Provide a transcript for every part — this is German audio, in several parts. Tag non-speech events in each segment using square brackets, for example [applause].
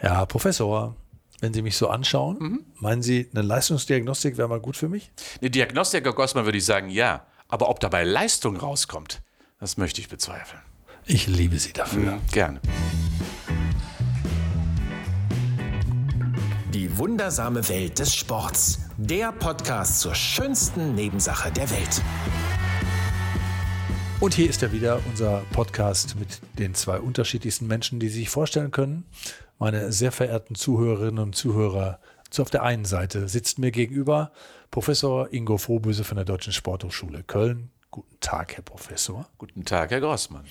Herr Professor, wenn Sie mich so anschauen, mhm. meinen Sie, eine Leistungsdiagnostik wäre mal gut für mich? Eine Diagnostik, Herr Gossmann, würde ich sagen, ja. Aber ob dabei Leistung rauskommt, das möchte ich bezweifeln. Ich liebe Sie dafür. Mhm, gerne. Die wundersame Welt des Sports. Der Podcast zur schönsten Nebensache der Welt. Und hier ist er wieder, unser Podcast mit den zwei unterschiedlichsten Menschen, die Sie sich vorstellen können. Meine sehr verehrten Zuhörerinnen und Zuhörer. So auf der einen Seite sitzt mir gegenüber Professor Ingo Frohböse von der Deutschen Sporthochschule Köln. Guten Tag, Herr Professor. Guten Tag, Herr Grossmann.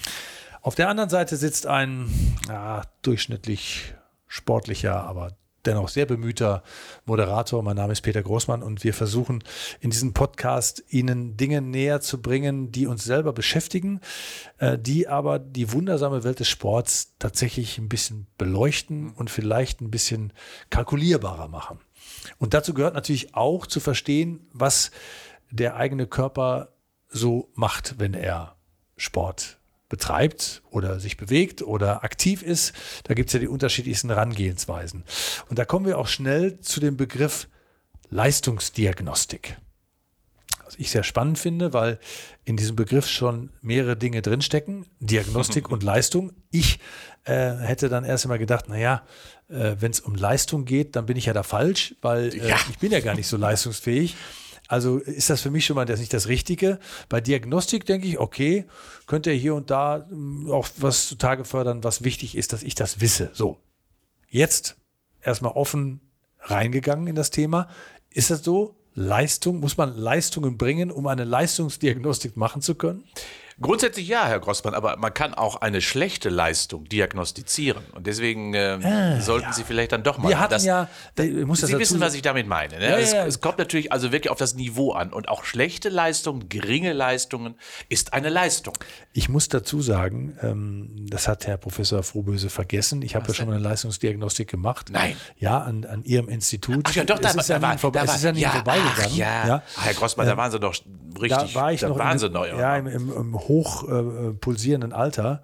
Auf der anderen Seite sitzt ein ja, durchschnittlich sportlicher, aber dennoch sehr bemühter Moderator. Mein Name ist Peter Großmann und wir versuchen in diesem Podcast Ihnen Dinge näher zu bringen, die uns selber beschäftigen, äh, die aber die wundersame Welt des Sports tatsächlich ein bisschen beleuchten und vielleicht ein bisschen kalkulierbarer machen. Und dazu gehört natürlich auch zu verstehen, was der eigene Körper so macht, wenn er Sport betreibt oder sich bewegt oder aktiv ist. Da gibt es ja die unterschiedlichsten Herangehensweisen. Und da kommen wir auch schnell zu dem Begriff Leistungsdiagnostik. Was ich sehr spannend finde, weil in diesem Begriff schon mehrere Dinge drinstecken, Diagnostik [laughs] und Leistung. Ich äh, hätte dann erst einmal gedacht, naja, äh, wenn es um Leistung geht, dann bin ich ja da falsch, weil äh, ja. ich bin ja gar nicht so leistungsfähig. Also ist das für mich schon mal das nicht das Richtige. Bei Diagnostik denke ich, okay, könnte er hier und da hm, auch was zutage fördern, was wichtig ist, dass ich das wisse. So. Jetzt erstmal offen reingegangen in das Thema. Ist das so? Leistung, muss man Leistungen bringen, um eine Leistungsdiagnostik machen zu können? Grundsätzlich ja, Herr Grossmann, aber man kann auch eine schlechte Leistung diagnostizieren. Und deswegen äh, ah, sollten ja. Sie vielleicht dann doch mal. Wir hatten das, ja, muss das Sie wissen, was ich damit meine. Ne? Ja, es, ja, es, kommt natürlich also wirklich auf das Niveau an. Und auch schlechte Leistungen, geringe Leistungen ist eine Leistung. Ich muss dazu sagen, ähm, das hat Herr Professor Frohböse vergessen. Ich habe ja schon mal eine Leistungsdiagnostik gemacht. Nein. Ja, an, an Ihrem Institut. Ach ja, doch, da, ist da, war, vorbei, da war, es ist ja nicht ja, vorbeigegangen. Ach, ja. ja. Herr Grossmann, da waren Sie doch richtig. Da war ich da noch waren im, Sie neu. Ja, im, im, im hoch äh, pulsierenden Alter.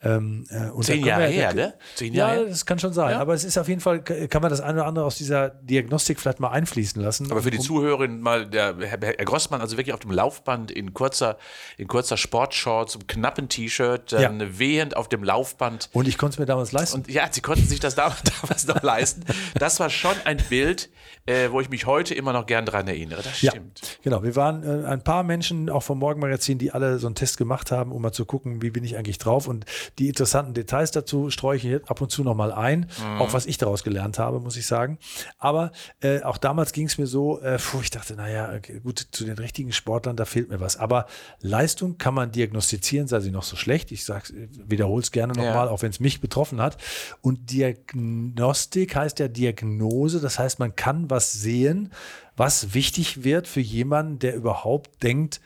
Ähm, äh, Zehn Jahre wir, her, ne? Zehn Jahre ja, das kann schon sein. Ja. Aber es ist auf jeden Fall, kann man das eine oder andere aus dieser Diagnostik vielleicht mal einfließen lassen. Aber für die Zuhörerin mal, der Herr, Herr Grossmann, also wirklich auf dem Laufband in kurzer, in kurzer Sportshorts, einem knappen T-Shirt, dann ja. wehend auf dem Laufband. Und ich konnte es mir damals leisten. Und ja, sie konnten sich das damals, [laughs] damals noch leisten. Das war schon ein Bild, äh, wo ich mich heute immer noch gern dran erinnere. Das stimmt. Ja, genau. Wir waren äh, ein paar Menschen, auch vom Morgenmagazin, die alle so einen Test gemacht haben, um mal zu gucken, wie bin ich eigentlich drauf. Und die interessanten Details dazu streue ich ab und zu nochmal ein, mhm. auch was ich daraus gelernt habe, muss ich sagen. Aber äh, auch damals ging es mir so, äh, puh, ich dachte, naja, gut, zu den richtigen Sportlern, da fehlt mir was. Aber Leistung kann man diagnostizieren, sei sie noch so schlecht. Ich wiederhole es gerne nochmal, ja. auch wenn es mich betroffen hat. Und Diagnostik heißt ja Diagnose, das heißt, man kann was sehen, was wichtig wird für jemanden, der überhaupt denkt,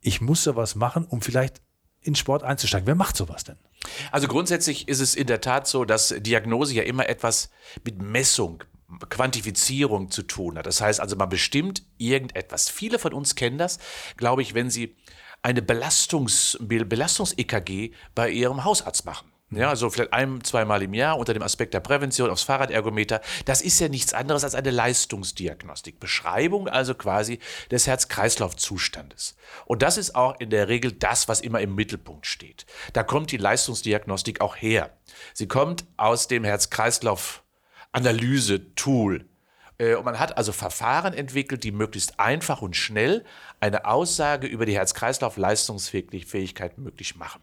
ich muss da was machen, um vielleicht in Sport einzusteigen. Wer macht sowas denn? Also grundsätzlich ist es in der Tat so, dass Diagnose ja immer etwas mit Messung, Quantifizierung zu tun hat. Das heißt also, man bestimmt irgendetwas. Viele von uns kennen das, glaube ich, wenn sie eine Belastungs-, Belastungs-EKG bei ihrem Hausarzt machen. Ja, also vielleicht ein, zweimal im Jahr unter dem Aspekt der Prävention aufs Fahrradergometer. Das ist ja nichts anderes als eine Leistungsdiagnostik. Beschreibung also quasi des Herz-Kreislauf-Zustandes. Und das ist auch in der Regel das, was immer im Mittelpunkt steht. Da kommt die Leistungsdiagnostik auch her. Sie kommt aus dem Herz-Kreislauf-Analyse-Tool. Äh, und man hat also Verfahren entwickelt, die möglichst einfach und schnell eine Aussage über die Herz-Kreislauf-Leistungsfähigkeit möglich machen.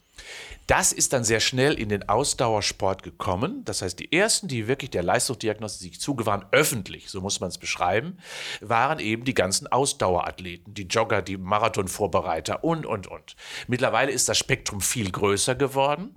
Das ist dann sehr schnell in den Ausdauersport gekommen. Das heißt, die ersten, die wirklich der Leistungsdiagnostik sich zugewandt, öffentlich, so muss man es beschreiben, waren eben die ganzen Ausdauerathleten, die Jogger, die Marathonvorbereiter und, und, und. Mittlerweile ist das Spektrum viel größer geworden.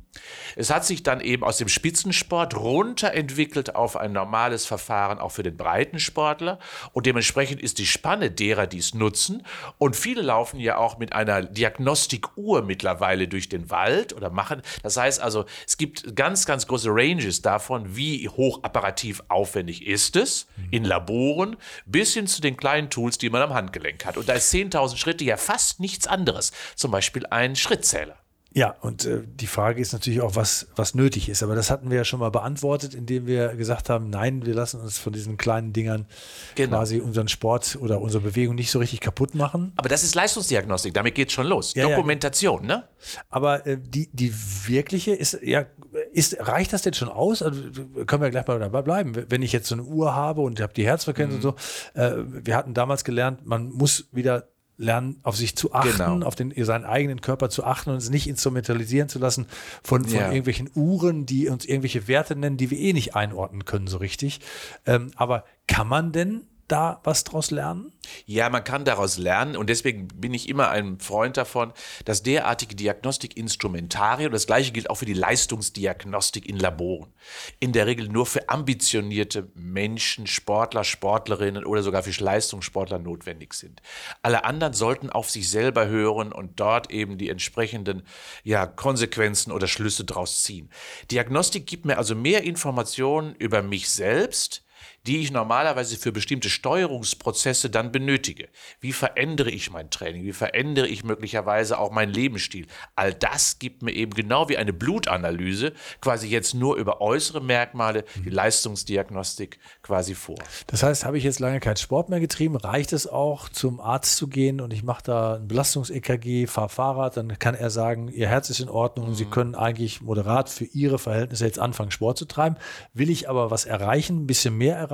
Es hat sich dann eben aus dem Spitzensport runterentwickelt auf ein normales Verfahren auch für den Breitensportler und dementsprechend ist die Spanne derer, die es nutzen und viele laufen ja auch mit einer Diagnostikuhr mittlerweile durch den Wald oder machen. Das heißt also, es gibt ganz, ganz große Ranges davon, wie hochapparativ aufwendig ist es in Laboren, bis hin zu den kleinen Tools, die man am Handgelenk hat. Und da ist 10.000 Schritte ja fast nichts anderes. Zum Beispiel ein Schrittzähler. Ja, und äh, die Frage ist natürlich auch, was, was nötig ist. Aber das hatten wir ja schon mal beantwortet, indem wir gesagt haben, nein, wir lassen uns von diesen kleinen Dingern Genau. quasi unseren Sport oder unsere Bewegung nicht so richtig kaputt machen. Aber das ist Leistungsdiagnostik, damit geht's schon los. Ja, ja. Dokumentation, ne? Aber äh, die, die wirkliche ist, ja, ist, reicht das denn schon aus? Also, können wir gleich mal dabei bleiben. Wenn ich jetzt so eine Uhr habe und habe die Herzfrequenz und so, äh, wir hatten damals gelernt, man muss wieder lernen, auf sich zu achten, Genau. auf den, seinen eigenen Körper zu achten und es nicht instrumentalisieren zu lassen von, von Ja. irgendwelchen Uhren, die uns irgendwelche Werte nennen, die wir eh nicht einordnen können so richtig. Ähm, aber kann man denn da was draus lernen? Ja, man kann daraus lernen und deswegen bin ich immer ein Freund davon, dass derartige Diagnostikinstrumentarien, das gleiche gilt auch für die Leistungsdiagnostik in Laboren, in der Regel nur für ambitionierte Menschen, Sportler, Sportlerinnen oder sogar für Leistungssportler notwendig sind. Alle anderen sollten auf sich selber hören und dort eben die entsprechenden ja, Konsequenzen oder Schlüsse draus ziehen. Diagnostik gibt mir also mehr Informationen über mich selbst, die ich normalerweise für bestimmte Steuerungsprozesse dann benötige. Wie verändere ich mein Training? Wie verändere ich möglicherweise auch meinen Lebensstil? All das gibt mir eben genau wie eine Blutanalyse quasi jetzt nur über äußere Merkmale die Leistungsdiagnostik quasi vor. Das heißt, habe ich jetzt lange keinen Sport mehr getrieben, reicht es auch, zum Arzt zu gehen und ich mache da ein Belastungs-EKG, fahre Fahrrad, dann kann er sagen, Ihr Herz ist in Ordnung und Sie können eigentlich moderat für Ihre Verhältnisse jetzt anfangen, Sport zu treiben. Will ich aber was erreichen, ein bisschen mehr erreichen,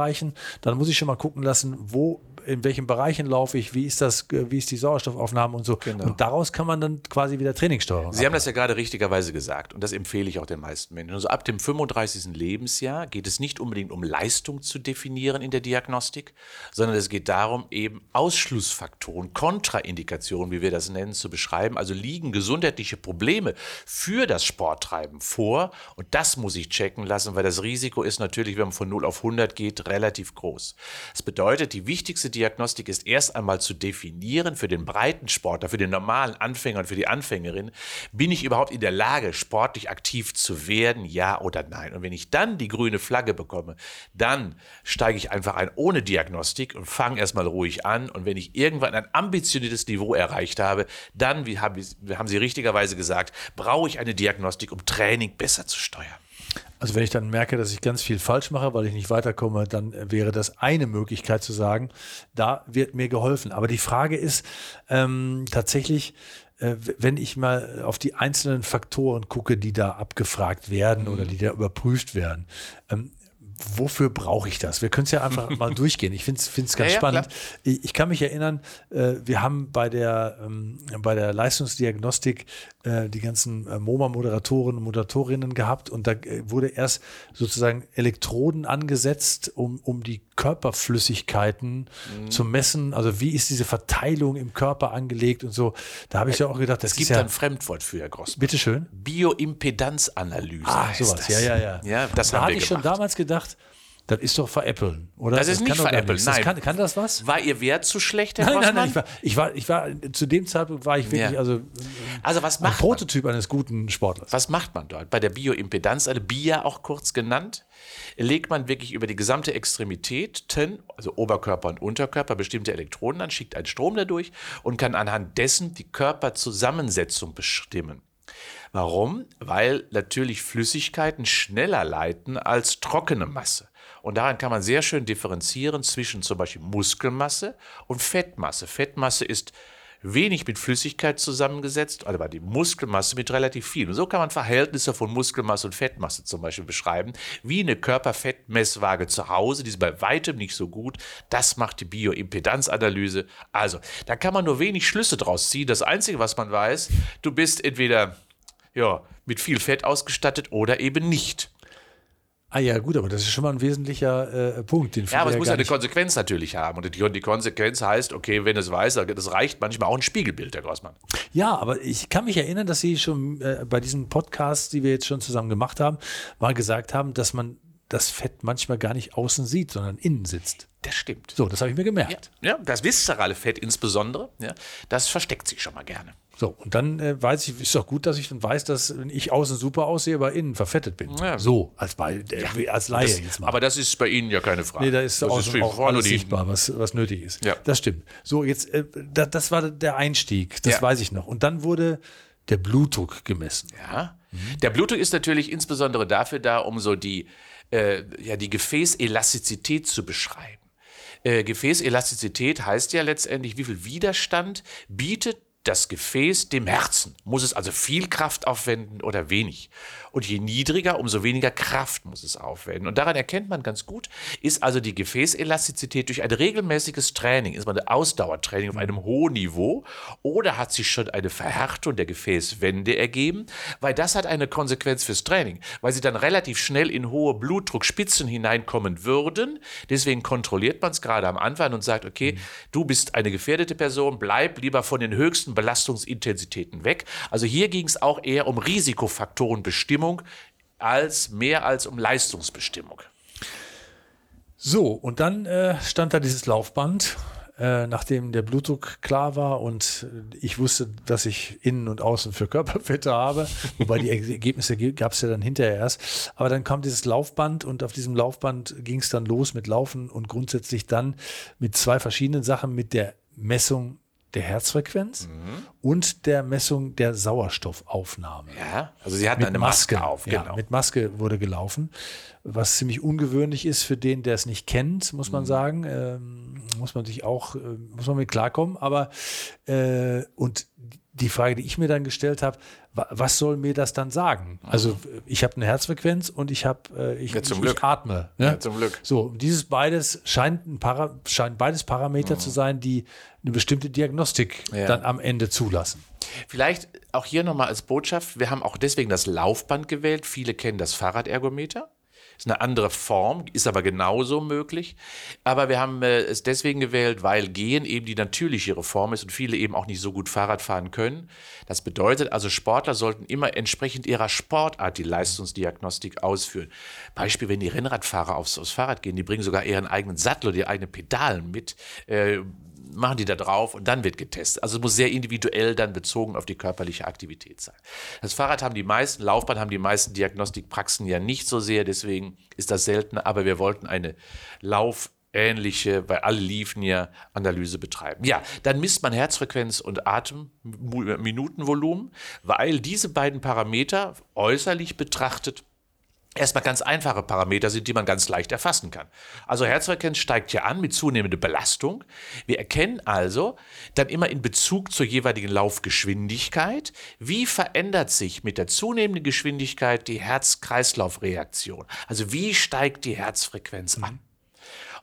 dann muss ich schon mal gucken lassen, wo in welchen Bereichen laufe ich, wie ist das, wie ist die Sauerstoffaufnahme und so. Und daraus kann man dann quasi wieder Trainingssteuerung. Sie haben das ja gerade richtigerweise gesagt und das empfehle ich auch den meisten Menschen. Also ab dem 35. Lebensjahr geht es nicht unbedingt um Leistung zu definieren in der Diagnostik, sondern es geht darum, eben Ausschlussfaktoren, Kontraindikationen, wie wir das nennen, zu beschreiben. Also liegen gesundheitliche Probleme für das Sporttreiben vor und das muss ich checken lassen, weil das Risiko ist natürlich, wenn man von 0 auf 100 geht, relativ groß. Das bedeutet, die wichtigste Diagnostik ist erst einmal zu definieren für den breiten Sportler, für den normalen Anfänger und für die Anfängerin, bin ich überhaupt in der Lage, sportlich aktiv zu werden, ja oder nein. Und wenn ich dann die grüne Flagge bekomme, dann steige ich einfach ein ohne Diagnostik und fange erstmal ruhig an. Und wenn ich irgendwann ein ambitioniertes Niveau erreicht habe, dann, wie haben, Sie richtigerweise gesagt, brauche ich eine Diagnostik, um Training besser zu steuern. Also wenn ich dann merke, dass ich ganz viel falsch mache, weil ich nicht weiterkomme, dann wäre das eine Möglichkeit zu sagen, da wird mir geholfen. Aber die Frage ist ähm, tatsächlich, äh, wenn ich mal auf die einzelnen Faktoren gucke, die da abgefragt werden oder die da überprüft werden. Ähm, Wofür brauche ich das? Wir können es ja einfach [laughs] mal durchgehen. Ich finde es ganz Ja, ja, spannend. klar. Ich, ich kann mich erinnern, äh, wir haben bei der, ähm, bei der Leistungsdiagnostik äh, die ganzen äh, MoMA-Moderatoren und Moderatorinnen gehabt und da äh, wurde erst sozusagen Elektroden angesetzt, um, um die Körperflüssigkeiten Mhm. zu messen. Also wie ist diese Verteilung im Körper angelegt und so. Da habe ich ja auch gedacht, das Es gibt ja, ein Fremdwort für, Herr Grossmann. bitteschön. Bioimpedanzanalyse. Ah, sowas. das. Ja, ja, ja. Ja, das da wir ich schon gemacht. damals gedacht, das ist doch veräppeln, oder? Das ist nicht doch gar veräppeln, nichts. Das nein. Kann, kann das was? War Ihr Wert zu schlecht, Herr Nein, nein, Grossmann? nein, ich war, ich war, ich war, zu dem Zeitpunkt war ich wirklich, Ja. also also was ein macht, man, Prototyp eines guten Sportlers. was macht man dort? Bei der Bioimpedanz, also BIA auch kurz genannt, legt man wirklich über die gesamte Extremität, also Oberkörper und Unterkörper, bestimmte Elektroden an, schickt einen Strom dadurch und kann anhand dessen die Körperzusammensetzung bestimmen. Warum? Weil natürlich Flüssigkeiten schneller leiten als trockene Masse. Und daran kann man sehr schön differenzieren zwischen zum Beispiel Muskelmasse und Fettmasse. Fettmasse ist wenig mit Flüssigkeit zusammengesetzt, aber die Muskelmasse mit relativ viel. Und so kann man Verhältnisse von Muskelmasse und Fettmasse zum Beispiel beschreiben, wie eine Körperfettmesswaage zu Hause, die ist bei weitem nicht so gut. Das macht die Bioimpedanzanalyse. Also, da kann man nur wenig Schlüsse draus ziehen. Das Einzige, was man weiß, du bist entweder ja, mit viel Fett ausgestattet oder eben nicht. Ah ja, gut, aber das ist schon mal ein wesentlicher äh, Punkt. Den Ja, aber es muss ja eine Konsequenz natürlich haben. Und die, die Konsequenz heißt, okay, wenn es weiß, das reicht manchmal auch ein Spiegelbild, Herr Grossmann. Ja, aber ich kann mich erinnern, dass Sie schon äh, bei diesen Podcasts, die wir jetzt schon zusammen gemacht haben, mal gesagt haben, dass man das Fett manchmal gar nicht außen sieht, sondern innen sitzt. Das stimmt. So, das habe ich mir gemerkt. Ja, das viszerale Fett insbesondere, ja, das versteckt sich schon mal gerne. So, und dann äh, weiß ich, ist doch gut, dass ich dann weiß, dass ich außen super aussehe, aber innen verfettet bin. Ja. So, als, bei, äh, als Laie Das, jetzt mal. aber das ist bei Ihnen ja keine Frage. Nee, da ist das außen für auch alles sichtbar, was, was nötig ist. Ja. Das stimmt. So, jetzt, äh, da, das war der Einstieg, das Ja. weiß ich noch. Und dann wurde der Blutdruck gemessen. Ja. Der Blutdruck ist natürlich insbesondere dafür da, um so die, äh, ja, die Gefäßelastizität zu beschreiben. Äh, Gefäßelastizität heißt ja letztendlich, wie viel Widerstand bietet das Gefäß dem Herzen. Muss es also viel Kraft aufwenden oder wenig? Und je niedriger, umso weniger Kraft muss es aufwenden. Und daran erkennt man ganz gut, ist also die Gefäßelastizität durch ein regelmäßiges Training, ist man ein Ausdauertraining auf einem hohen Niveau oder hat sich schon eine Verhärtung der Gefäßwände ergeben? Weil das hat eine Konsequenz fürs Training, weil sie dann relativ schnell in hohe Blutdruckspitzen hineinkommen würden. Deswegen kontrolliert man es gerade am Anfang und sagt, okay, mhm. du bist eine gefährdete Person, bleib lieber von den höchsten Belastungsintensitäten weg. Also hier ging es auch eher um Risikofaktorenbestimmung als mehr als um Leistungsbestimmung. So, und dann äh, stand da dieses Laufband, äh, nachdem der Blutdruck klar war und ich wusste, dass ich innen und außen für Körperfette habe, [laughs] wobei die Ergebnisse gab es ja dann hinterher erst. Aber dann kam dieses Laufband und auf diesem Laufband ging es dann los mit Laufen und grundsätzlich dann mit zwei verschiedenen Sachen, mit der Messung der Herzfrequenz mhm. und der Messung der Sauerstoffaufnahme. Ja, also sie hatten mit eine Maske, Maske auf. Genau. Ja, mit Maske wurde gelaufen, was ziemlich ungewöhnlich ist für den, der es nicht kennt, muss man mhm. sagen. Ähm, muss man sich auch, äh, muss man mit klarkommen. Aber äh, und die Frage, die ich mir dann gestellt habe, was soll mir das dann sagen? Also ich habe eine Herzfrequenz und ich habe äh, ich, ja, ich, ich, atme. Ne? Ja, zum Glück. So, dieses beides scheint, ein Para, scheint beides Parameter mhm. zu sein, die eine bestimmte Diagnostik ja. dann am Ende zulassen. Vielleicht auch hier nochmal als Botschaft, wir haben auch deswegen das Laufband gewählt. Viele kennen das Fahrradergometer. Ist eine andere Form, ist aber genauso möglich. Aber wir haben äh, es deswegen gewählt, weil Gehen eben die natürlichere Form ist und viele eben auch nicht so gut Fahrrad fahren können. Das bedeutet also, Sportler sollten immer entsprechend ihrer Sportart die Leistungsdiagnostik ausführen. Beispiel, wenn die Rennradfahrer aufs, aufs Fahrrad gehen, die bringen sogar ihren eigenen Sattel oder die eigenen Pedalen mit. Äh, machen die da drauf und dann wird getestet. Also es muss sehr individuell dann bezogen auf die körperliche Aktivität sein. Das Fahrrad haben die meisten, Laufbahn haben die meisten Diagnostikpraxen ja nicht so sehr, deswegen ist das selten, aber wir wollten eine Lauf- ähnliche, weil alle liefen ja, Analyse betreiben. Ja, dann misst man Herzfrequenz und Atemminutenvolumen, weil diese beiden Parameter äußerlich betrachtet erstmal ganz einfache Parameter sind, die man ganz leicht erfassen kann. Also Herzfrequenz steigt ja an mit zunehmender Belastung. Wir erkennen also dann immer in Bezug zur jeweiligen Laufgeschwindigkeit, wie verändert sich mit der zunehmenden Geschwindigkeit die Herz-Kreislauf-Reaktion. Also wie steigt die Herzfrequenz an.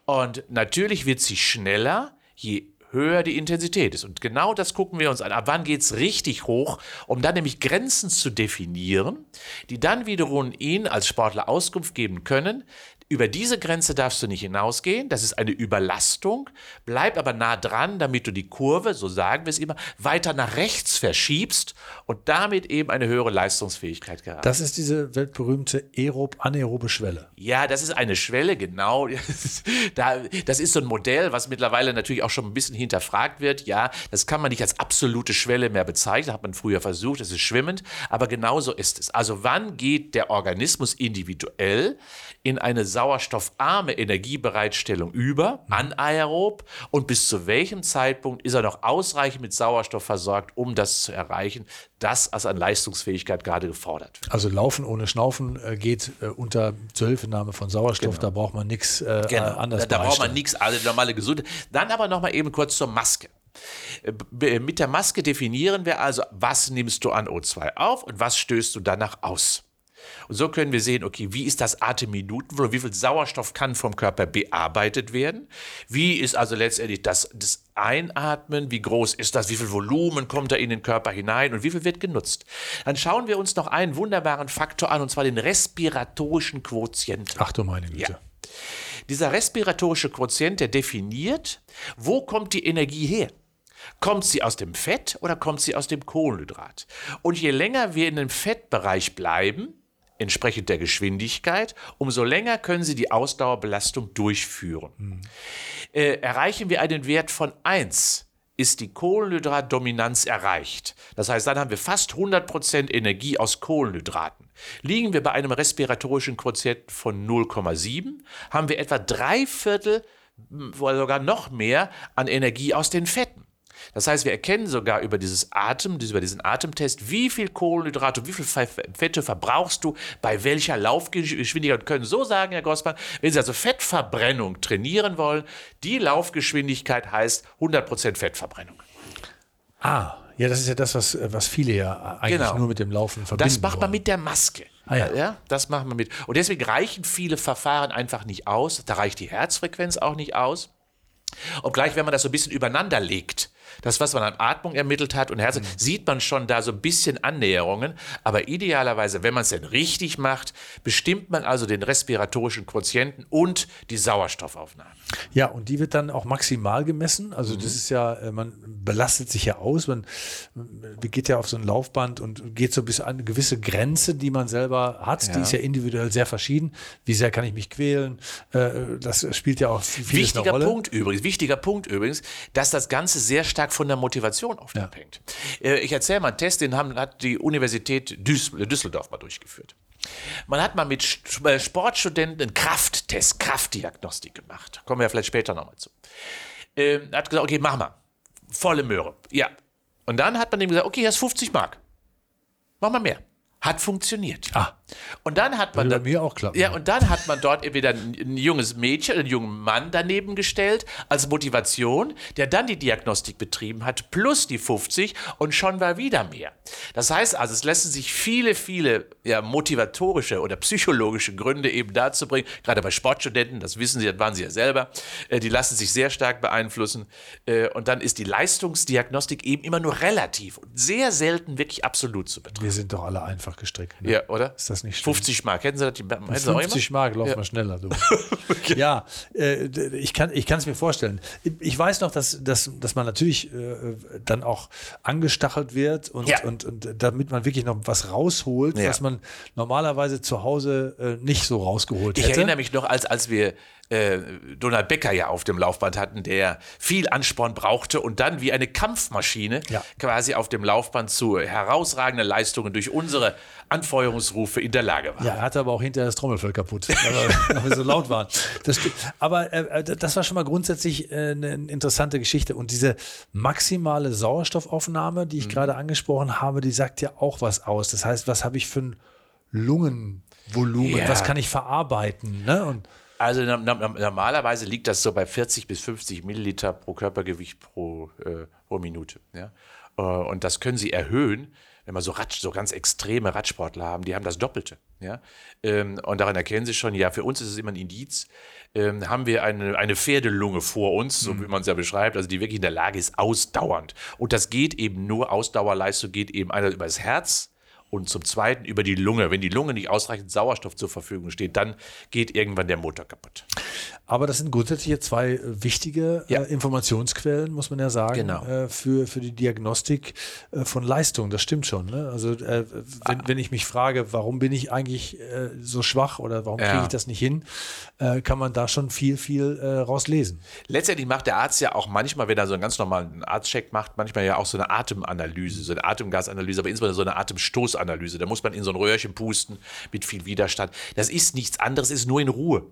Und natürlich wird sie schneller, je höher die Intensität ist. Und genau das gucken wir uns an. Ab wann geht es richtig hoch, um dann nämlich Grenzen zu definieren, die dann wiederum Ihnen als Sportler Auskunft geben können, über diese Grenze darfst du nicht hinausgehen, das ist eine Überlastung. Bleib aber nah dran, damit du die Kurve, so sagen wir es immer, weiter nach rechts verschiebst und damit eben eine höhere Leistungsfähigkeit gereicht. Das ist diese weltberühmte aerob anaerobe Schwelle. Ja, das ist eine Schwelle, genau. [laughs] Das ist so ein Modell, was mittlerweile natürlich auch schon ein bisschen hinterfragt wird. Ja, das kann man nicht als absolute Schwelle mehr bezeichnen, hat man früher versucht, es ist schwimmend, aber genauso ist es. Also wann geht der Organismus individuell in eine sauerstoffarme Energiebereitstellung über, anaerob, und bis zu welchem Zeitpunkt ist er noch ausreichend mit Sauerstoff versorgt, um das zu erreichen, das als an Leistungsfähigkeit gerade gefordert wird. Also Laufen ohne Schnaufen äh, geht äh, unter Zuhilfenahme von Sauerstoff, genau. da braucht man nichts äh, genau. anders. Da, da braucht man nichts, alle normale Gesundheit. Dann aber nochmal eben kurz zur Maske. Äh, mit der Maske definieren wir also, was nimmst du an O2 auf und was stößt du danach aus. Und so können wir sehen, okay, wie ist das Atemminutenvolumen, wie viel Sauerstoff kann vom Körper bearbeitet werden? Wie ist also letztendlich das, das Einatmen, wie groß ist das, wie viel Volumen kommt da in den Körper hinein und wie viel wird genutzt? Dann schauen wir uns noch einen wunderbaren Faktor an, und zwar den respiratorischen Quotient. Ach du meine Güte. Ja. Dieser respiratorische Quotient, der definiert, wo kommt die Energie her? Kommt sie aus dem Fett oder kommt sie aus dem Kohlenhydrat? Und je länger wir in dem Fettbereich bleiben, entsprechend der Geschwindigkeit, umso länger können Sie die Ausdauerbelastung durchführen. Mhm. Äh, erreichen wir einen Wert von 1, ist die Kohlenhydratdominanz erreicht. Das heißt, dann haben wir fast 100% Energie aus Kohlenhydraten. Liegen wir bei einem respiratorischen Quotient von 0,7, haben wir etwa drei Viertel oder sogar noch mehr an Energie aus den Fetten. Das heißt, wir erkennen sogar über dieses Atem, über diesen Atemtest, wie viel Kohlenhydrate, wie viel Fette verbrauchst du, bei welcher Laufgeschwindigkeit. Wir können so sagen, Herr Grossmann, wenn Sie also Fettverbrennung trainieren wollen, die Laufgeschwindigkeit heißt 100% Fettverbrennung. Ah, ja, das ist ja das, was, was viele ja eigentlich genau. nur mit dem Laufen verbinden. Das macht man mit der Maske. Ah, ja. ja. das machen wir mit. Und deswegen reichen viele Verfahren einfach nicht aus. Da reicht die Herzfrequenz auch nicht aus. Obgleich, wenn man das so ein bisschen übereinander legt, das, was man an Atmung ermittelt hat und Herz, mhm. sieht man schon da so ein bisschen Annäherungen. Aber idealerweise, wenn man es denn richtig macht, bestimmt man also den respiratorischen Quotienten und die Sauerstoffaufnahme. Ja, und die wird dann auch maximal gemessen. Also mhm. das ist ja, äh, man belastet sich ja aus, man, geht ja auf so ein Laufband und geht so bis an eine gewisse Grenze, die man selber hat. Ja. Die ist ja individuell sehr verschieden. Wie sehr kann ich mich quälen? Äh, das spielt ja auch viel Wichtiger eine Rolle. Punkt übrigens, wichtiger Punkt übrigens, dass das Ganze sehr stark von der Motivation oft ja. abhängt. Äh, ich erzähle mal einen Test, den haben, hat die Universität Düsseldorf mal durchgeführt. Man hat mal mit äh, Sportstudenten einen Krafttest, Kraftdiagnostik gemacht. Kommen wir vielleicht später nochmal zu. Ähm, hat gesagt, okay, mach mal. Volle Möhre. Ja. Und dann hat man ihm gesagt, okay, das ist 50 Mark. Mach mal mehr. Hat funktioniert. Ah. Und dann hat man. Bei mir auch klappen. Ja, und dann hat man dort entweder ein, ein junges Mädchen, einen jungen Mann daneben gestellt, als Motivation, der dann die Diagnostik betrieben hat, plus die 50 und schon war wieder mehr. Das heißt also, es lassen sich viele, viele ja, motivatorische oder psychologische Gründe eben dazu bringen, gerade bei Sportstudenten, das wissen Sie, das waren Sie ja selber, äh, die lassen sich sehr stark beeinflussen. Äh, und dann ist die Leistungsdiagnostik eben immer nur relativ und sehr selten wirklich absolut zu betrachten. Wir sind doch alle einfach gestrickt. Ne? Ja, oder? Ist das nicht stimmt? 50 Mark. Hätten Sie das die, hätten 50 Mark, lauf ja. mal schneller. Du. [laughs] okay. Ja, äh, ich kann es mir vorstellen. Ich weiß noch, dass, dass, dass man natürlich äh, dann auch angestachelt wird und, ja. und, und damit man wirklich noch was rausholt, ja. was man normalerweise zu Hause äh, nicht so rausgeholt hätte. Ich erinnere mich noch, als, als wir äh, Donald Becker ja auf dem Laufband hatten, der viel Ansporn brauchte und dann wie eine Kampfmaschine ja. quasi auf dem Laufband zu herausragenden Leistungen durch unsere Anfeuerungsrufe in der Lage war. Ja, er hatte aber auch hinterher das Trommelfell kaputt, weil [laughs] wir so laut waren. Das aber äh, äh, das war schon mal grundsätzlich äh, eine interessante Geschichte. Und diese maximale Sauerstoffaufnahme, die ich mhm. gerade angesprochen habe, die sagt ja auch was aus. Das heißt, was habe ich für ein Lungenvolumen? Ja. Was kann ich verarbeiten? Ne? Und also normalerweise liegt das so bei 40 bis 50 Milliliter pro Körpergewicht pro, äh, pro Minute. Ja? Äh, und das können Sie erhöhen, wenn wir so, Ratsch, so ganz extreme Radsportler haben, die haben das Doppelte. Ja? Ähm, und daran erkennen Sie schon, ja, für uns ist es immer ein Indiz, ähm, haben wir eine, eine Pferdelunge vor uns, so mhm. wie man es ja beschreibt, also die wirklich in der Lage ist, ausdauernd. Und das geht eben nur, Ausdauerleistung geht eben einmal über das Herz, und zum Zweiten über die Lunge. Wenn die Lunge nicht ausreichend Sauerstoff zur Verfügung steht, dann geht irgendwann der Motor kaputt. Aber das sind grundsätzlich zwei äh, wichtige ja. äh, Informationsquellen, muss man ja sagen, genau. äh, für, für die Diagnostik äh, von Leistung. Das stimmt schon. Ne? Also wenn, ah. wenn ich mich frage, warum bin ich eigentlich so schwach oder warum kriege ich das nicht hin, kann man da schon viel, viel rauslesen. Letztendlich macht der Arzt ja auch manchmal, wenn er so einen ganz normalen Arztcheck macht, manchmal ja auch so eine Atemanalyse, so eine Atemgasanalyse, aber insbesondere so eine Atemstoßanalyse. Da muss man in so ein Röhrchen pusten mit viel Widerstand. Das ist nichts anderes, ist nur in Ruhe.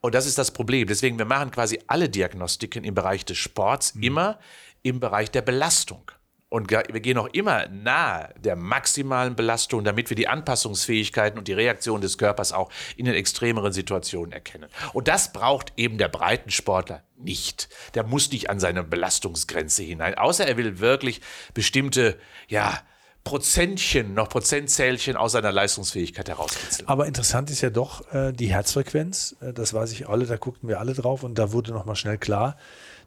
Und das ist das Problem. Deswegen, wir machen quasi alle Diagnostiken im Bereich des Sports mhm. immer im Bereich der Belastung. Und wir gehen auch immer nahe der maximalen Belastung, damit wir die Anpassungsfähigkeiten und die Reaktion des Körpers auch in den extremeren Situationen erkennen. Und das braucht eben der Breitensportler nicht. Der muss nicht an seine Belastungsgrenze hinein, außer er will wirklich bestimmte, ja, Prozentchen, noch Prozentzählchen aus seiner Leistungsfähigkeit herauskitzeln. Aber interessant ist ja doch äh, die Herzfrequenz. Äh, das weiß ich alle, da guckten wir alle drauf und da wurde nochmal schnell klar,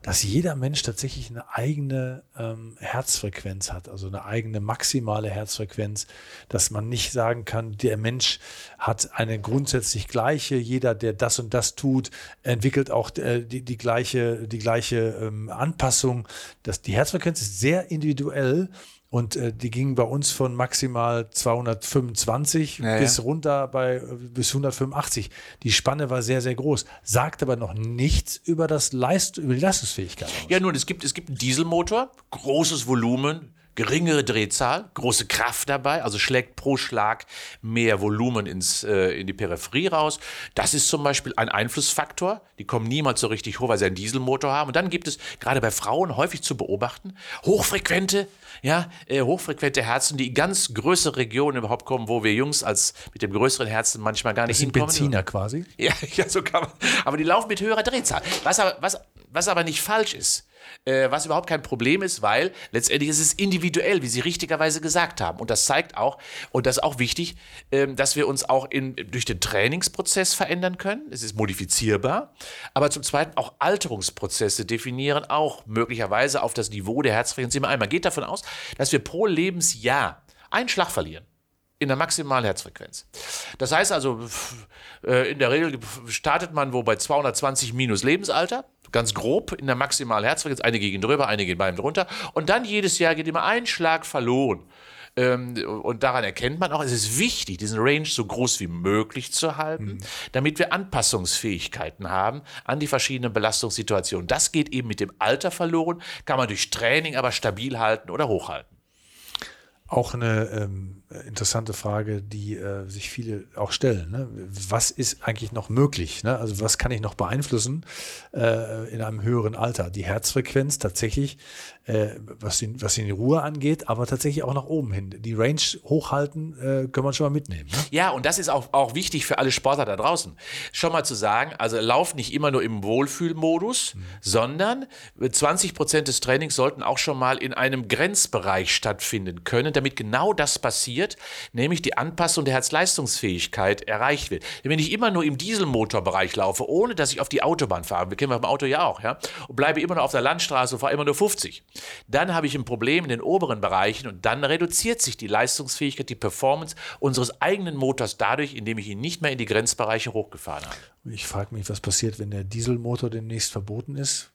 dass jeder Mensch tatsächlich eine eigene ähm, Herzfrequenz hat, also eine eigene maximale Herzfrequenz, dass man nicht sagen kann, der Mensch hat eine grundsätzlich gleiche, jeder, der das und das tut, entwickelt auch äh, die, die gleiche, die gleiche ähm, Anpassung. Das, die Herzfrequenz ist sehr individuell und äh, die gingen bei uns von maximal 225 ja, bis ja. runter bei bis 185. Die Spanne war sehr, sehr groß. Sagt aber noch nichts über, das Leist über die Leistungsfähigkeit aus. Ja, nun, es gibt, es gibt einen Dieselmotor, großes Volumen, geringere Drehzahl, große Kraft dabei, also schlägt pro Schlag mehr Volumen ins, äh, in die Peripherie raus. Das ist zum Beispiel ein Einflussfaktor. Die kommen niemals so richtig hoch, weil sie einen Dieselmotor haben. Und dann gibt es gerade bei Frauen häufig zu beobachten, hochfrequente, ja, äh, hochfrequente Herzen, die in ganz größere Regionen überhaupt kommen, wo wir Jungs als mit dem größeren Herzen manchmal gar nicht Das sind hinkommen. Benziner quasi. [laughs] Ja, ja, so kann man. Aber die laufen mit höherer Drehzahl. Was aber, was, was aber nicht falsch ist. Äh, was überhaupt kein Problem ist, weil letztendlich ist es individuell, wie Sie richtigerweise gesagt haben. Und das zeigt auch, und das ist auch wichtig, ähm, dass wir uns auch in, durch den Trainingsprozess verändern können. Es ist modifizierbar. Aber zum Zweiten auch Alterungsprozesse definieren auch möglicherweise auf das Niveau der Herzfrequenz immer ein. Man geht davon aus, dass wir pro Lebensjahr einen Schlag verlieren in der maximalen Herzfrequenz. Das heißt also, äh, in der Regel startet man wo bei 220 minus Lebensalter, ganz grob in der maximalen Herzfrequenz. Einige gehen drüber, einige gehen beim drunter. Und dann jedes Jahr geht immer ein Schlag verloren. Ähm, und daran erkennt man auch, es ist wichtig, diesen Range so groß wie möglich zu halten, damit wir Anpassungsfähigkeiten haben an die verschiedenen Belastungssituationen. Das geht eben mit dem Alter verloren, kann man durch Training aber stabil halten oder hochhalten. Auch eine ähm, interessante Frage, die äh, sich viele auch stellen. Ne? Was ist eigentlich noch möglich? Ne? Also was kann ich noch beeinflussen äh, in einem höheren Alter? Die Herzfrequenz tatsächlich, äh, was, die, was die Ruhe angeht, aber tatsächlich auch nach oben hin. Die Range hochhalten äh, können wir schon mal mitnehmen. Ne? Ja, und das ist auch, auch wichtig für alle Sportler da draußen. Schon mal zu sagen, also lauf nicht immer nur im Wohlfühlmodus, mhm. sondern 20 Prozent des Trainings sollten auch schon mal in einem Grenzbereich stattfinden können, damit genau das passiert, nämlich die Anpassung der Herzleistungsfähigkeit erreicht wird. Wenn ich immer nur im Dieselmotorbereich laufe, ohne dass ich auf die Autobahn fahre, wir kennen wir beim Auto ja auch, ja, und bleibe immer nur auf der Landstraße und fahre immer nur 50, dann habe ich ein Problem in den oberen Bereichen und dann reduziert sich die Leistungsfähigkeit, die Performance unseres eigenen Motors dadurch, indem ich ihn nicht mehr in die Grenzbereiche hochgefahren habe. Ich frage mich, was passiert, wenn der Dieselmotor demnächst verboten ist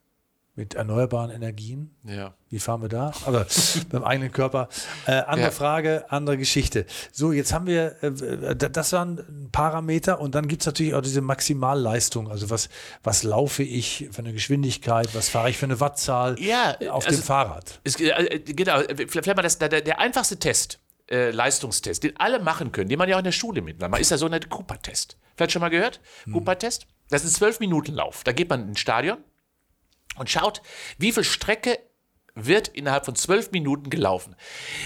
mit erneuerbaren Energien. Ja. Wie fahren wir da? Aber [laughs] beim eigenen Körper. Äh, andere Ja. Frage, andere Geschichte. So, jetzt haben wir, äh, das waren ein Parameter und dann gibt es natürlich auch diese Maximalleistung. Also was, was laufe ich für eine Geschwindigkeit, was fahre ich für eine Wattzahl Ja, auf also- dem Fahrrad? Es, äh, genau, vielleicht vielleicht mal das, der, der einfachste Test, äh, Leistungstest, den alle machen können, den man ja auch in der Schule miteinander macht, ist der sogenannte Cooper-Test. Vielleicht schon mal gehört? Cooper-Test? Das ist ein zwölf Minuten Lauf. Da geht man ins Stadion und schaut, wie viel Strecke wird innerhalb von zwölf Minuten gelaufen.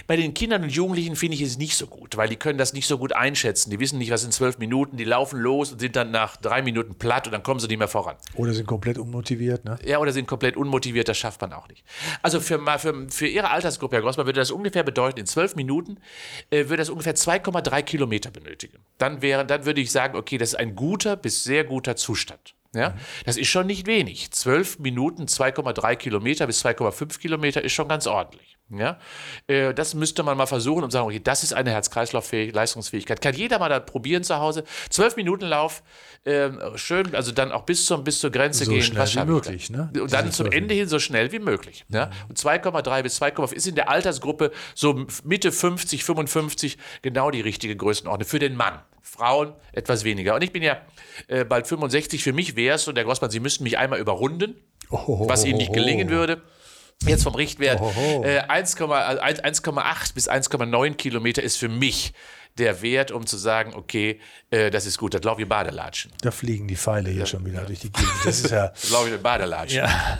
Bei den Kindern und Jugendlichen finde ich es nicht so gut, weil die können das nicht so gut einschätzen. Die wissen nicht, was sind zwölf Minuten, die laufen los und sind dann nach drei Minuten platt und dann kommen sie nicht mehr voran. Oder sind komplett unmotiviert, ne? Ja, oder sind komplett unmotiviert, das schafft man auch nicht. Also für, für, für Ihre Altersgruppe, Herr Grossmann, würde das ungefähr bedeuten, in zwölf Minuten äh, würde das ungefähr 2,3 Kilometer benötigen. Dann, wäre, dann würde ich sagen, okay, das ist ein guter bis sehr guter Zustand. Ja, das ist schon nicht wenig. Zwölf Minuten, 2,3 Kilometer bis 2,5 Kilometer ist schon ganz ordentlich. Ja, äh, das müsste man mal versuchen und sagen, okay, das ist eine Herz-Kreislauf-Leistungsfähigkeit. Kann jeder mal da probieren zu Hause. Zwölf Minuten Lauf, ähm, schön, also dann auch bis, zum, bis zur Grenze So gehen. schnell Was wie möglich, ne? Und dann zum Ende hin so schnell wie möglich. Ja? Und 2,3 bis 2,5 ist in der Altersgruppe so Mitte 50, 55 genau die richtige Größenordnung für den Mann. Frauen etwas weniger. Und ich bin ja äh, bald 65. Für mich wäre es, und der Grossmann, Sie müssten mich einmal überrunden, was Ihnen nicht gelingen würde. Jetzt vom Richtwert äh, 1,8 also 1 1,8 bis 1,9 Kilometer ist für mich der Wert, um zu sagen, okay, äh, das ist gut, das laufe ich Badelatschen. Da fliegen die Pfeile hier schon wieder durch die Gegend. Das ist ja. [laughs] Das laufe ich Badelatschen. Ja.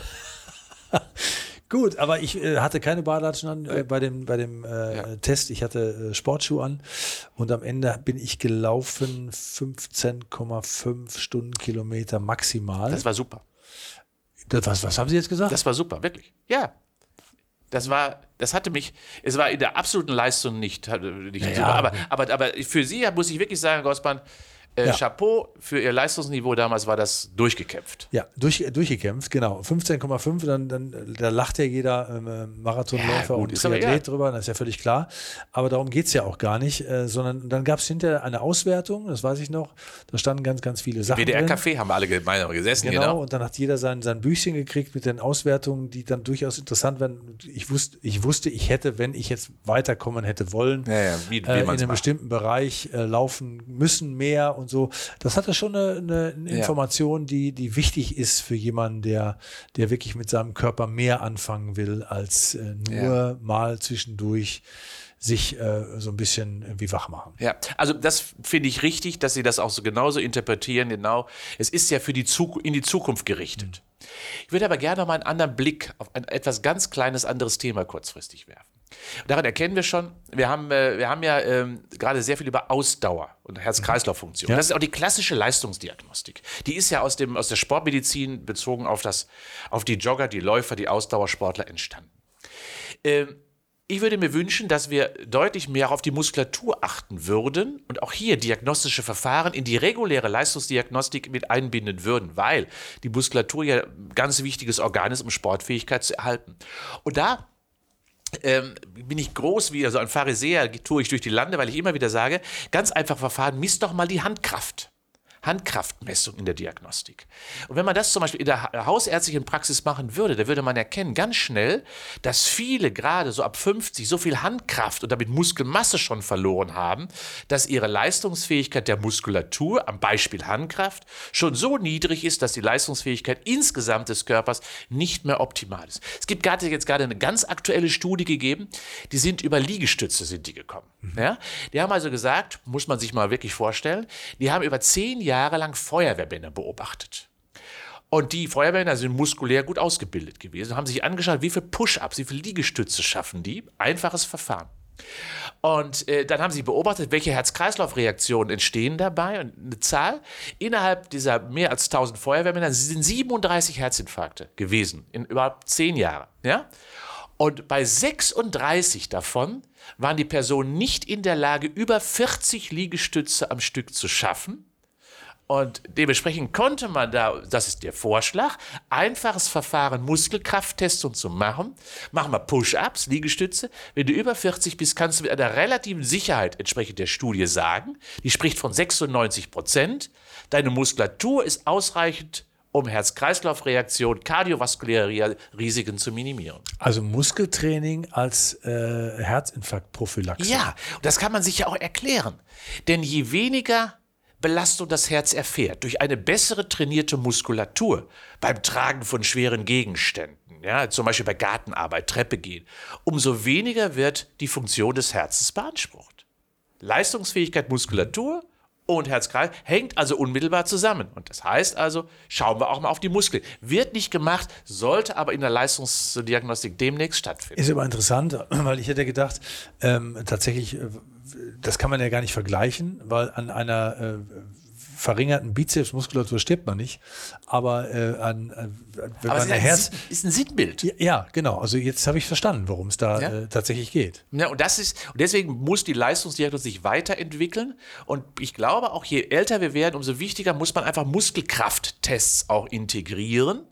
Gut, aber ich äh, hatte keine Badelatschen an äh, bei dem, bei dem äh, Ja. Test. Ich hatte äh, Sportschuhe an und am Ende bin ich gelaufen 15,5 Stundenkilometer maximal. Das war super. Das, was, was haben Sie jetzt gesagt? Das war super, wirklich. Ja. Das war, das hatte mich, es war in der absoluten Leistung nicht, nicht Ja, super. Aber, aber, aber für Sie muss ich wirklich sagen, Gossmann, äh, Ja. Chapeau für Ihr Leistungsniveau damals war das durchgekämpft. ja, durch, durchgekämpft, genau. 15,5, dann, dann da lacht ja jeder ähm, äh, Marathonläufer Ja, gut, und Triathlet drüber, das ist ja völlig klar. Aber darum geht es ja auch gar nicht, äh, sondern dann gab es hinterher eine Auswertung, das weiß ich noch, da standen ganz, ganz viele Sachen. WDR-Café haben wir alle gemeinsam gesessen, Genau, genau. und dann hat jeder sein, sein Büchchen gekriegt mit den Auswertungen, die dann durchaus interessant werden. Ich wusste, ich wusste, ich hätte, wenn ich jetzt weiterkommen hätte wollen, Ja, wie- wie äh, in einem macht. bestimmten Bereich äh, laufen müssen mehr und so. Das hatte schon eine, eine, eine Ja. Information, die, die wichtig ist für jemanden, der, der wirklich mit seinem Körper mehr anfangen will, als äh, nur mal zwischendurch sich äh, so ein bisschen irgendwie wach machen. Ja, also das finde ich richtig, dass Sie das auch so genauso interpretieren. Genau, es ist ja für die Zuk in die Zukunft gerichtet. Ich würde aber gerne mal einen anderen Blick auf ein etwas ganz kleines anderes Thema kurzfristig werfen. Daran erkennen wir schon, wir haben, äh, wir haben ja ähm, gerade sehr viel über Ausdauer und Herz-Kreislauf-Funktion. Ja. Das ist auch die klassische Leistungsdiagnostik. Die ist ja aus, dem, aus der Sportmedizin bezogen auf, das, auf die Jogger, die Läufer, die Ausdauersportler entstanden. Ähm, ich würde mir wünschen, dass wir deutlich mehr auf die Muskulatur achten würden und auch hier diagnostische Verfahren in die reguläre Leistungsdiagnostik mit einbinden würden, weil die Muskulatur ja ein ganz wichtiges Organ ist, um Sportfähigkeit zu erhalten. Und da ähm, bin ich groß wie so ein Pharisäer, tue ich durch die Lande, weil ich immer wieder sage, ganz einfach Verfahren, misst doch mal die Handkraft. Handkraftmessung in der Diagnostik. Und wenn man das zum Beispiel in der ha- hausärztlichen Praxis machen würde, da würde man erkennen ganz schnell, dass viele gerade so ab 50 so viel Handkraft und damit Muskelmasse schon verloren haben, dass ihre Leistungsfähigkeit der Muskulatur, am Beispiel Handkraft, schon so niedrig ist, dass die Leistungsfähigkeit insgesamt des Körpers nicht mehr optimal ist. Es gibt gerade jetzt gerade eine ganz aktuelle Studie gegeben, die sind über Liegestütze sind die gekommen. Ja? Die haben also gesagt, muss man sich mal wirklich vorstellen, die haben über zehn Jahre lang Feuerwehrbänder beobachtet. Und die Feuerwehrmänner sind muskulär gut ausgebildet gewesen, haben sich angeschaut, wie viel Push-Ups, wie viel Liegestütze schaffen die. Einfaches Verfahren. Und äh, dann haben sie beobachtet, welche Herz-Kreislauf-Reaktionen entstehen dabei. Und eine Zahl, innerhalb dieser mehr als 1000 Feuerwehrmänner sind 37 Herzinfarkte gewesen in überhaupt 10 Jahren. Ja? Und bei 36 davon waren die Personen nicht in der Lage, über 40 Liegestütze am Stück zu schaffen. Und dementsprechend konnte man da, das ist der Vorschlag, einfaches Verfahren, Muskelkrafttestung zu machen. Machen wir Push-Ups, Liegestütze. Wenn du über 40 bist, kannst du mit einer relativen Sicherheit entsprechend der Studie sagen, die spricht von 96 Prozent, deine Muskulatur ist ausreichend, um Herz-Kreislauf-Reaktion, kardiovaskuläre Risiken zu minimieren. Also Muskeltraining als äh, Herzinfarktprophylaxe. Ja, und das kann man sich ja auch erklären. Denn je weniger Belastung das Herz erfährt, durch eine bessere trainierte Muskulatur beim Tragen von schweren Gegenständen, ja, zum Beispiel bei Gartenarbeit, Treppe gehen, umso weniger wird die Funktion des Herzens beansprucht. Leistungsfähigkeit, Muskulatur und Herzkreis hängt also unmittelbar zusammen. Und das heißt also, schauen wir auch mal auf die Muskeln. Wird nicht gemacht, sollte aber in der Leistungsdiagnostik demnächst stattfinden. Ist aber interessant, weil ich hätte gedacht, ähm, tatsächlich, äh, das kann man ja gar nicht vergleichen, weil an einer äh, verringerten Bizepsmuskulatur stirbt man nicht, aber äh, an, äh, wenn aber man ein Herz... Ist ein Sinnbild. Ja, ja, genau. Also jetzt habe ich verstanden, worum es da Ja. äh, tatsächlich geht. Ja, und das ist, und deswegen muss die Leistungsdiagnostik sich weiterentwickeln. Und ich glaube, auch je älter wir werden, umso wichtiger muss man einfach Muskelkrafttests auch integrieren.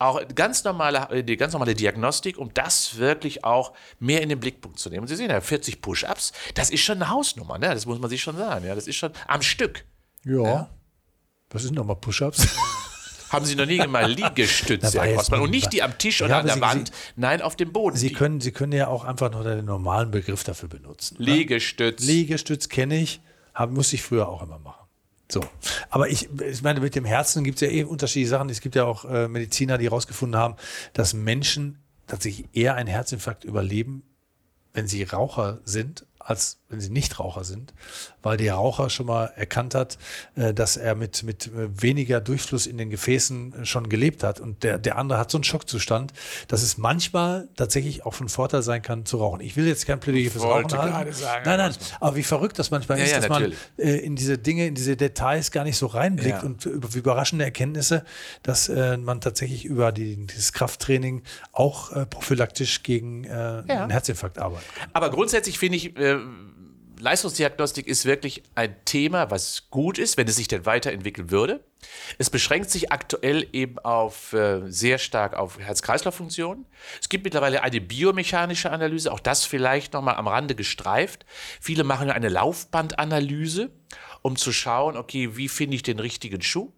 Auch ganz normale, äh, die ganz normale Diagnostik, um das wirklich auch mehr in den Blickpunkt zu nehmen. Und Sie sehen ja, 40 Push-Ups, das ist schon eine Hausnummer, ne? Das muss man sich schon sagen. Ja, das ist schon am Stück. Ja. Was sind nochmal Push-Ups? [laughs] Haben Sie noch nie mal Liegestütze, [laughs] Herr Grossmann? Und nicht die am Tisch Ja, oder an aber der Sie- Wand, nein, auf dem Boden. Sie können, Sie können ja auch einfach nur den normalen Begriff dafür benutzen. ne? Liegestütz. Liegestütz kenne ich, hab, muss ich früher auch immer machen. So. Aber ich, ich meine, mit dem Herzen gibt es ja eh unterschiedliche Sachen. Es gibt ja auch äh, Mediziner, die herausgefunden haben, dass Menschen tatsächlich eher einen Herzinfarkt überleben, wenn sie Raucher sind, als wenn sie nicht Raucher sind, weil der Raucher schon mal erkannt hat, äh, dass er mit, mit äh, weniger Durchfluss in den Gefäßen äh, schon gelebt hat. Und der, der andere hat so einen Schockzustand, dass es manchmal tatsächlich auch von Vorteil sein kann zu rauchen. Ich will jetzt kein Plädoyer fürs Rauchen halten. sagen, nein, nein, aber wie verrückt das manchmal Ja, ist, ja, dass man natürlich. äh, in diese Dinge, in diese Details gar nicht so reinblickt Ja. und über überraschende Erkenntnisse, dass man tatsächlich über die, dieses Krafttraining auch prophylaktisch gegen äh, einen Herzinfarkt arbeitet. Aber grundsätzlich finde ich, äh, Leistungsdiagnostik ist wirklich ein Thema, was gut ist, wenn es sich denn weiterentwickeln würde. Es beschränkt sich aktuell eben auf äh, sehr stark auf Herz-Kreislauf-Funktionen. Es gibt mittlerweile eine biomechanische Analyse, auch das vielleicht nochmal am Rande gestreift. Viele machen eine Laufbandanalyse, um zu schauen, okay, wie finde ich den richtigen Schuh?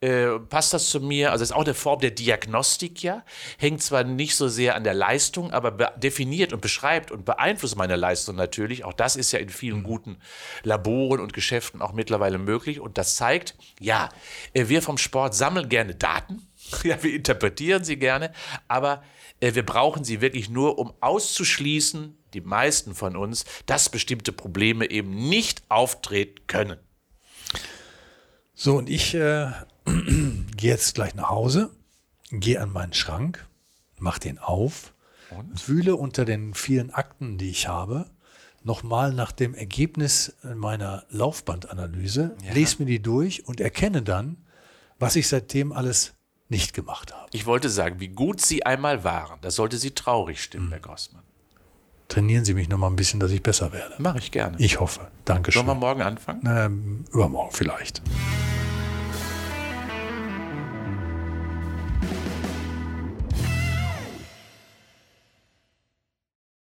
Äh, passt das zu mir? Also es ist auch eine Form der Diagnostik, ja. Hängt zwar nicht so sehr an der Leistung, aber definiert und beschreibt und beeinflusst meine Leistung natürlich. Auch das ist ja in vielen guten Laboren und Geschäften auch mittlerweile möglich. Und das zeigt, ja, äh, wir vom Sport sammeln gerne Daten. [laughs] Ja, wir interpretieren sie gerne, aber äh, wir brauchen sie wirklich nur, um auszuschließen, die meisten von uns, dass bestimmte Probleme eben nicht auftreten können. So, und ich äh, [clears throat] gehe jetzt gleich nach Hause, gehe an meinen Schrank, mache den auf, und? wühle unter den vielen Akten, die ich habe, nochmal nach dem Ergebnis meiner Laufbandanalyse, ja. lese mir die durch und erkenne dann, was ich seitdem alles nicht gemacht habe. Ich wollte sagen, wie gut Sie einmal waren. Das sollte Sie traurig stimmen, hm. Herr Grossmann. Trainieren Sie mich noch mal ein bisschen, dass ich besser werde. Mache ich gerne. Ich hoffe. Dankeschön. Sollen wir morgen anfangen? Ähm, übermorgen vielleicht.